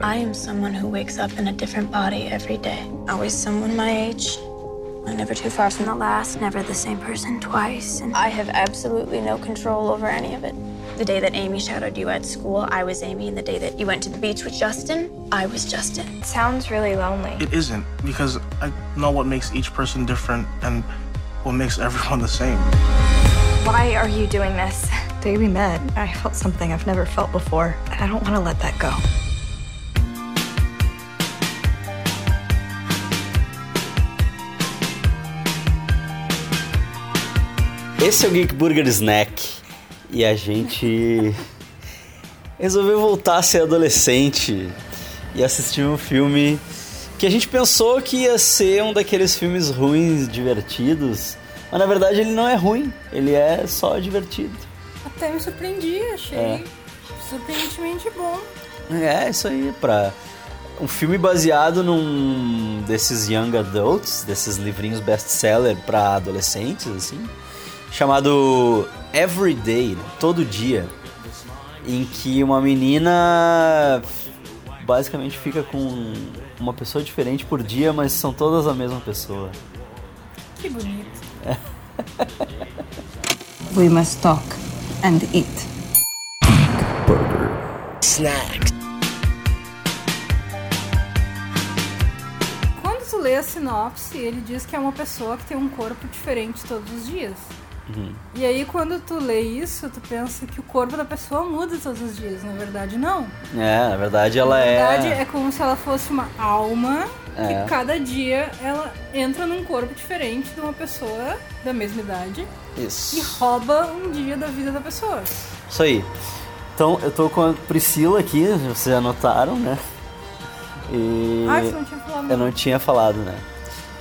I am someone who wakes up in a different body every day. Always someone my age. Never too far from the last, never the same person twice. And I have absolutely no control over any of it. The day that Amy shadowed you at school, I was Amy, and the day that you went to the beach with Justin, I was Justin. It sounds really lonely. It isn't, because I know what makes each person different and what makes everyone the same. Why are you doing this? Day we met, I felt something I've never felt before, and I don't want to let that go. Esse é o Geek Burger Snack e a gente resolveu voltar a ser adolescente e assistir um filme que a gente pensou que ia ser um daqueles filmes ruins, divertidos, mas na verdade ele não é ruim, ele é só divertido. Até me surpreendi, achei é. surpreendentemente bom. É, isso aí, pra um filme baseado num desses young adults, desses livrinhos best-seller para adolescentes, assim chamado Everyday, né? todo dia, em que uma menina basicamente fica com uma pessoa diferente por dia, mas são todas a mesma pessoa. Que bonito. We must talk and eat. Burger. Snack. Quando tu lê a sinopse, ele diz que é uma pessoa que tem um corpo diferente todos os dias. Uhum. E aí, quando tu lê isso, tu pensa que o corpo da pessoa muda todos os dias. Na verdade, não. É, na verdade ela é. Na verdade, é... é como se ela fosse uma alma É. que cada dia ela entra num corpo diferente de uma pessoa da mesma idade e Isso. rouba um dia da vida da pessoa. Isso aí. Então, eu tô com a Priscila aqui, vocês já notaram, né? E. Ah, você não tinha falado. Eu não tinha falado, né?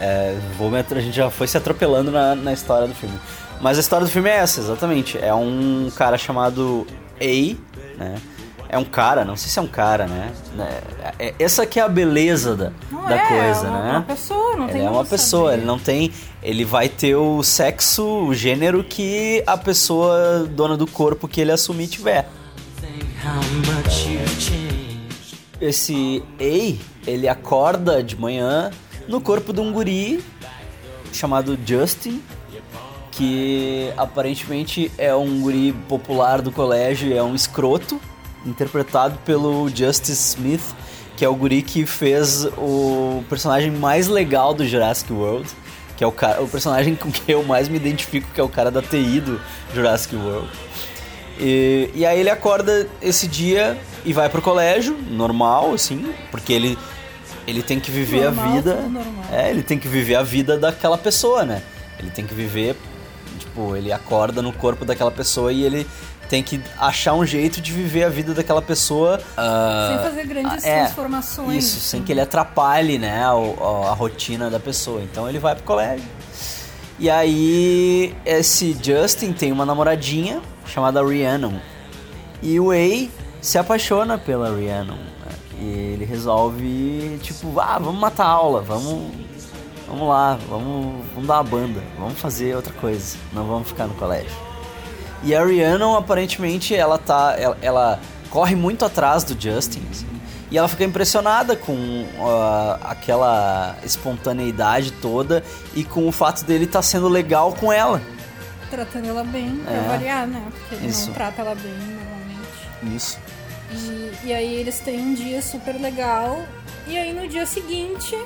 É, vou me a gente já foi se atropelando na, na história do filme. Mas a história do filme é essa, exatamente. É um cara chamado A, né? É um cara, não sei se é um cara, né? É- é- essa que é a beleza da, Não da é, coisa, é uma, né? uma pessoa, não tem Ele é como uma pessoa, saber. ele não tem. Ele vai ter o sexo, o gênero que a pessoa dona do corpo que ele assumir tiver. Esse Ei, ele acorda de manhã no corpo de um guri chamado Justin, que aparentemente é um guri popular do colégio, é um escroto, interpretado pelo Justice Smith, que é o guri que fez o personagem mais legal do Jurassic World, que é o, cara, o personagem com quem eu mais me identifico, que é o cara da TI do Jurassic World. E, e aí ele acorda esse dia e vai pro colégio, normal, assim, porque ele, ele tem que viver Normal, a vida. É, ele tem que viver a vida daquela pessoa, né? Ele tem que viver, tipo, ele acorda no corpo daquela pessoa e ele tem que achar um jeito de viver a vida daquela pessoa. ah, Sem fazer grandes é, transformações. Isso, sem que ele atrapalhe, né, a, a- a rotina da pessoa. Então ele vai pro colégio. E aí, esse Justin tem uma namoradinha chamada Rhiannon. E o Way se apaixona pela Rhiannon. E ele resolve, tipo, ah, vamos matar a aula, vamos, vamos lá, vamos, vamos dar uma banda, vamos fazer outra coisa, não vamos ficar no colégio. E a Rhiannon, aparentemente, ela tá. Ela, ela corre muito atrás do Justin. assim, e ela fica impressionada com ah, aquela espontaneidade toda e com o fato dele estar sendo legal com ela. Tratando ela bem, pra É. variar, né? Porque ele Isso. não trata ela bem normalmente. Isso. E, e aí eles têm um dia super legal. E aí no dia seguinte,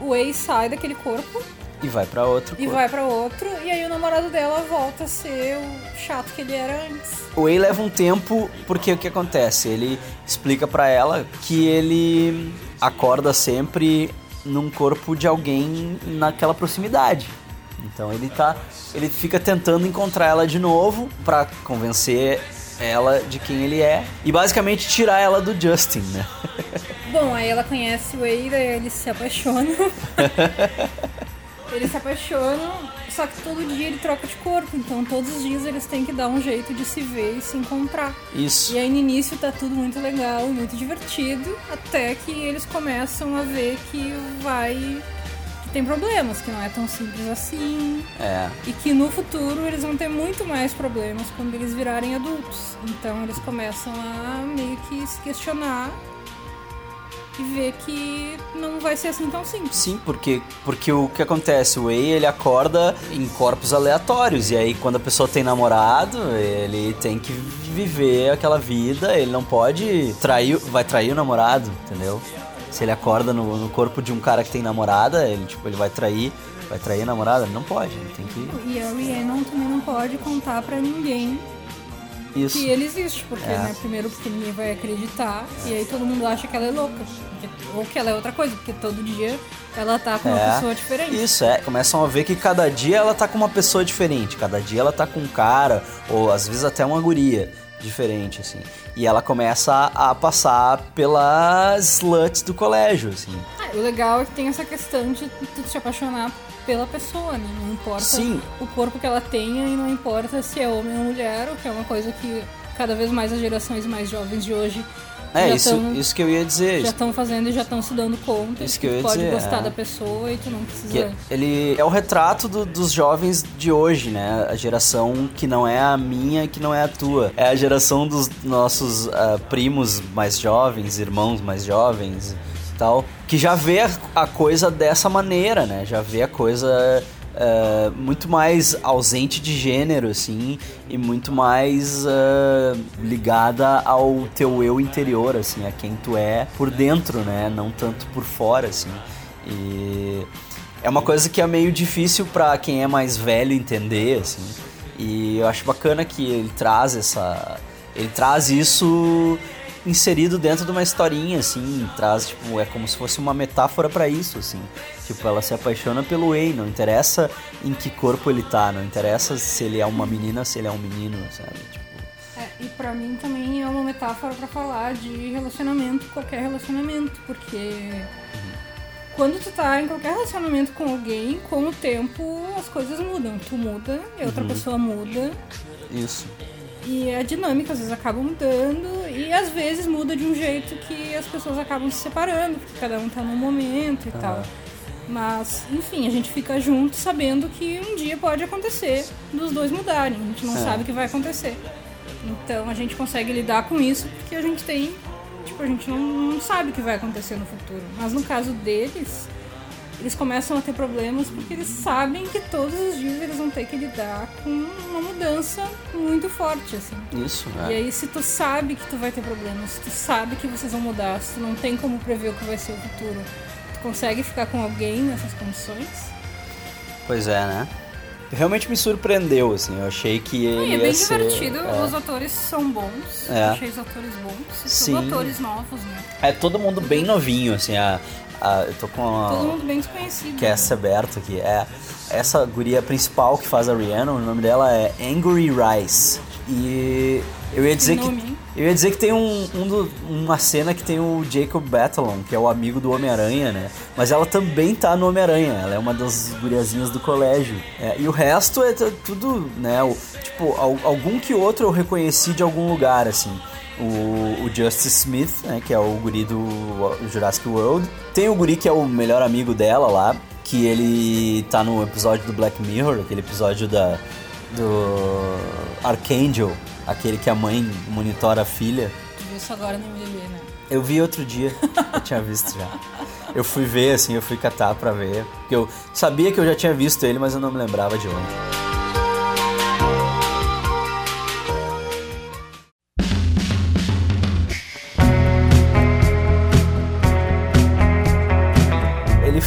o ex sai daquele corpo E vai pra outro e corpo. vai pra outro. E aí o namorado dela volta a ser o chato que ele era antes. O Way leva um tempo porque o que acontece? Ele explica pra ela que ele acorda sempre num corpo de alguém naquela proximidade. Então ele tá, ele fica tentando encontrar ela de novo pra convencer ela de quem ele é e basicamente tirar ela do Justin, né? Bom, aí ela conhece o Wade, aí eles se apaixonam. eles se apaixonam, só que todo dia ele troca de corpo, então todos os dias eles têm que dar um jeito de se ver e se encontrar. Isso. E aí no início tá tudo muito legal, muito divertido, até que eles começam a ver que vai. Tem problemas, que não é tão simples assim. É. E que no futuro eles vão ter muito mais problemas quando eles virarem adultos. Então eles começam a meio que se questionar e vê que não vai ser assim tão simples. Sim, porque, porque o que acontece? O Wei, ele acorda em corpos aleatórios. E aí, quando a pessoa tem namorado, ele tem que viver aquela vida. Ele não pode trair... Vai trair o namorado, entendeu? Se ele acorda no, no corpo de um cara que tem namorada, ele, tipo, ele vai trair... Vai trair a namorada? Não pode, ele tem que... E a Rhiannon também não pode contar pra ninguém Isso. que ele existe, porque, É. né, primeiro porque ninguém vai acreditar, e aí todo mundo acha que ela é louca. porque- ou que ela é outra coisa, porque todo dia ela tá com uma É. pessoa diferente. Isso, é. Começam a ver que cada dia ela tá com uma pessoa diferente. Cada dia ela tá com um cara, ou às vezes até uma guria diferente, assim. E ela começa a, a passar pelas sluts do colégio, assim. Ah, o legal é que tem essa questão de tu se apaixonar pela pessoa, né? Não importa Sim. o corpo que ela tenha e não importa se é homem ou mulher, o que é uma coisa que cada vez mais as gerações mais jovens de hoje É, já isso, tão- isso que eu ia dizer. já estão fazendo e já estão se dando conta Isso que eu ia pode dizer, gostar é. da pessoa e tu não precisa. Que ele é o retrato do- dos jovens de hoje, né? A geração que não é a minha e que não é a tua. É a geração dos nossos ah, primos mais jovens, irmãos mais jovens tal, que já vê a, coisa dessa maneira, né? Já vê a coisa ah, muito mais ausente de gênero, assim, e muito mais ah, ligada ao teu eu interior, assim, a quem tu é por dentro, né? Não tanto por fora, assim. E é uma coisa que é meio difícil pra quem é mais velho entender, assim. E eu acho bacana que ele traz essa. Ele traz isso inserido dentro de uma historinha, assim. Traz, tipo, é como se fosse uma metáfora pra isso, assim. Tipo, ela se apaixona pelo Wei, não interessa em que corpo ele tá, não interessa se ele é uma menina, se ele é um menino, sabe? Tipo, É, e pra mim também é uma metáfora pra falar de relacionamento, qualquer relacionamento, porque quando tu tá em qualquer relacionamento com alguém, com o tempo as coisas mudam. Tu muda, e outra pessoa muda, isso. e a dinâmica às vezes acaba mudando, e às vezes muda de um jeito que as pessoas acabam se separando, porque cada um tá num momento e tal. Mas, enfim, a gente fica junto sabendo que um dia pode acontecer dos dois mudarem. A gente não É. sabe o que vai acontecer. Então a gente consegue lidar com isso porque a gente tem. Tipo, a gente não, não sabe o que vai acontecer no futuro. Mas no caso deles, eles começam a ter problemas porque eles sabem que todos os dias eles vão ter que lidar com uma mudança muito forte, assim. Isso, E é. aí, se tu sabe que tu vai ter problemas, se tu sabe que vocês vão mudar, se tu não tem como prever o que vai ser o futuro, tu consegue ficar com alguém nessas condições? Pois é, né? Realmente me surpreendeu, assim. Eu achei que ele E é ia bem ser- divertido, é. os atores são bons, É. achei os atores bons, e Sim. são atores novos, né? É todo mundo bem novinho, assim. A, a- eu tô com a, Todo mundo bem desconhecido. que é né? essa aberta aqui. É essa guria principal que faz a Rihanna, o nome dela é Angry Rice. E eu ia dizer que eu ia dizer que tem um, um do- uma cena que tem o Jacob Batalon, que é o amigo do Homem-Aranha, né? Mas ela também tá no Homem-Aranha, ela é uma das guriazinhas do colégio. É, e o resto é tudo, né? O, tipo, al- algum que outro eu reconheci de algum lugar, assim. O, o Justice Smith, né, que é o guri do Jurassic World. Tem o guri que é o melhor amigo dela lá, que ele tá no episódio do Black Mirror, aquele episódio da, do Archangel, aquele que a mãe monitora a filha. Tu viu isso agora no MDB, né? Eu vi outro dia, eu tinha visto já. Eu fui ver, assim, eu fui catar pra ver. Porque eu sabia que eu já tinha visto ele, mas eu não me lembrava de onde.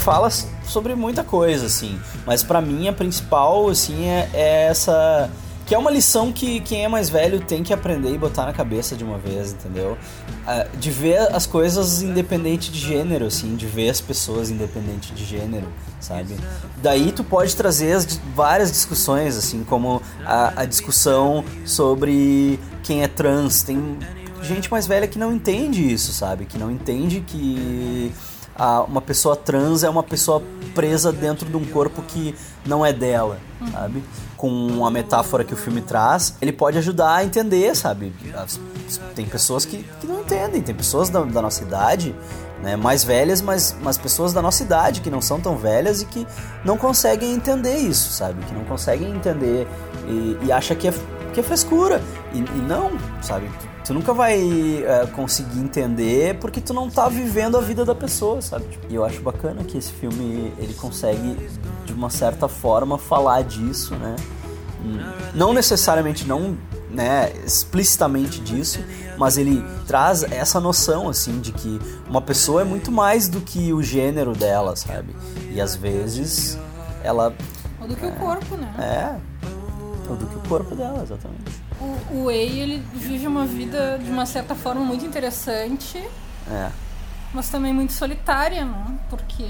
Fala sobre muita coisa, assim. Mas pra mim a principal, assim, é, é essa. Que é uma lição que quem é mais velho tem que aprender e botar na cabeça de uma vez, entendeu? Ah, de ver as coisas independente de gênero, assim, de ver as pessoas independente de gênero, sabe? Daí tu pode trazer as várias discussões, assim, como a, a discussão sobre quem é trans. Tem gente mais velha que não entende isso, sabe? Que não entende que a- uma pessoa trans é uma pessoa presa dentro de um corpo que não é dela, sabe? Com a metáfora que o filme traz, ele pode ajudar a entender, sabe? As- tem pessoas que, que não entendem, tem pessoas da, da nossa idade, né, mais velhas, mas, mas pessoas da nossa idade que não são tão velhas e que não conseguem entender isso, sabe? Que não conseguem entender e, e acha que é que é frescura. E, e não, sabe? Tu, tu nunca vai é, conseguir entender porque tu não tá vivendo a vida da pessoa, sabe? E eu acho bacana que esse filme ele consegue, de uma certa forma, falar disso, né? Não necessariamente não né, explicitamente disso, mas ele traz essa noção assim de que uma pessoa é muito mais do que o gênero dela, sabe? E às vezes ela Ou do que o corpo, né? é ou do que o corpo dela, exatamente. O, o Wei, ele vive uma vida de uma certa forma muito interessante, É. mas também muito solitária, né? Porque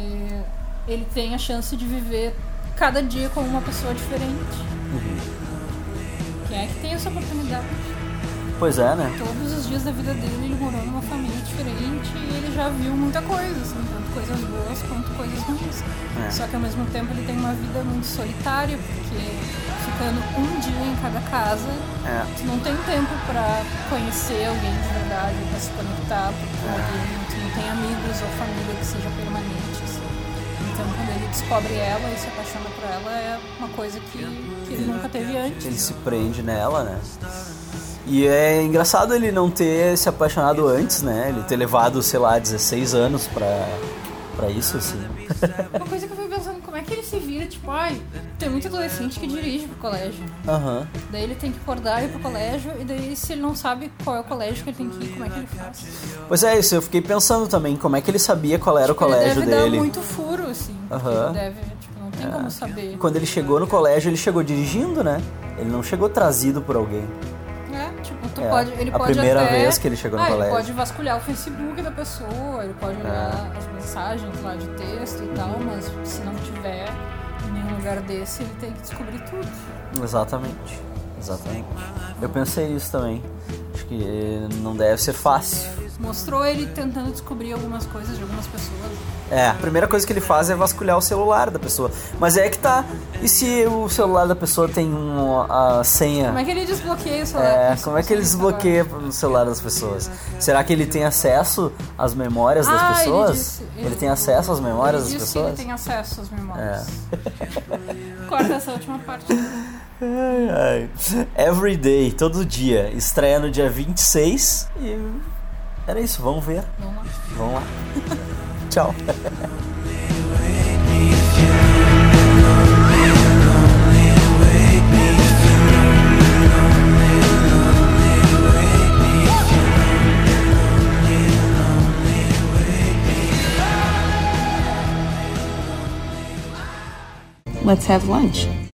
ele tem a chance de viver cada dia como uma pessoa diferente. Quem é que tem essa oportunidade? Pois é, né? Todos os dias da vida dele ele morou numa família diferente e ele já viu muita coisa, assim, tanto coisas boas quanto coisas ruins. É. Só que ao mesmo tempo ele tem uma vida muito solitária, porque ficando um dia em cada casa, É. tu não tem tempo pra conhecer alguém de verdade, pra se conectar com alguém, tu não tem amigos ou família que seja permanente. assim. Então quando ele descobre ela e se apaixona por ela é uma coisa que, que ele nunca teve antes. Ele se prende nela, né? E é engraçado ele não ter se apaixonado antes, né? Ele ter levado, sei lá, 16 anos pra, pra isso, assim. Uma coisa que eu fico pensando, como é que ele se vira, tipo, ai, tem muito adolescente que dirige pro colégio. Aham. Daí ele tem que acordar e ir pro colégio, e daí se ele não sabe qual é o colégio que ele tem que ir, como é que ele faz? Pois é, isso, eu fiquei pensando também, como é que ele sabia qual era o Tipo, ele colégio deve dele. dar muito furo, assim. Aham. Ele deve, tipo, não tem como saber. Quando ele chegou no colégio, ele chegou dirigindo, né? Ele não chegou trazido por alguém. É, É, pode, ele a pode primeira até... vez que ele chegou no ah, colégio. É. ele pode vasculhar o Facebook da pessoa, ele pode olhar as mensagens lá de texto e tal, mas se não tiver em nenhum lugar desse, ele tem que descobrir tudo. Exatamente. Exatamente. Eu pensei nisso também. Acho que não deve ser fácil. Mostrou ele tentando descobrir algumas coisas de algumas pessoas. É, a primeira coisa que ele faz é vasculhar o celular da pessoa. Mas é que tá. E se o celular da pessoa tem um, a senha? Como é que ele desbloqueia o celular? É, como é que ele desbloqueia no celular das pessoas? Será que ele tem acesso às memórias das Ah, ele pessoas? disse- ele, ele- tem acesso às memórias ele das disse que ele pessoas? tem acesso às memórias. É. Corta essa última parte. Ai, ai. Every day, todo dia. Estreia no dia 26 e era isso, vamos ver. Vamos lá. Vamos lá. Tchau. Let's have lunch.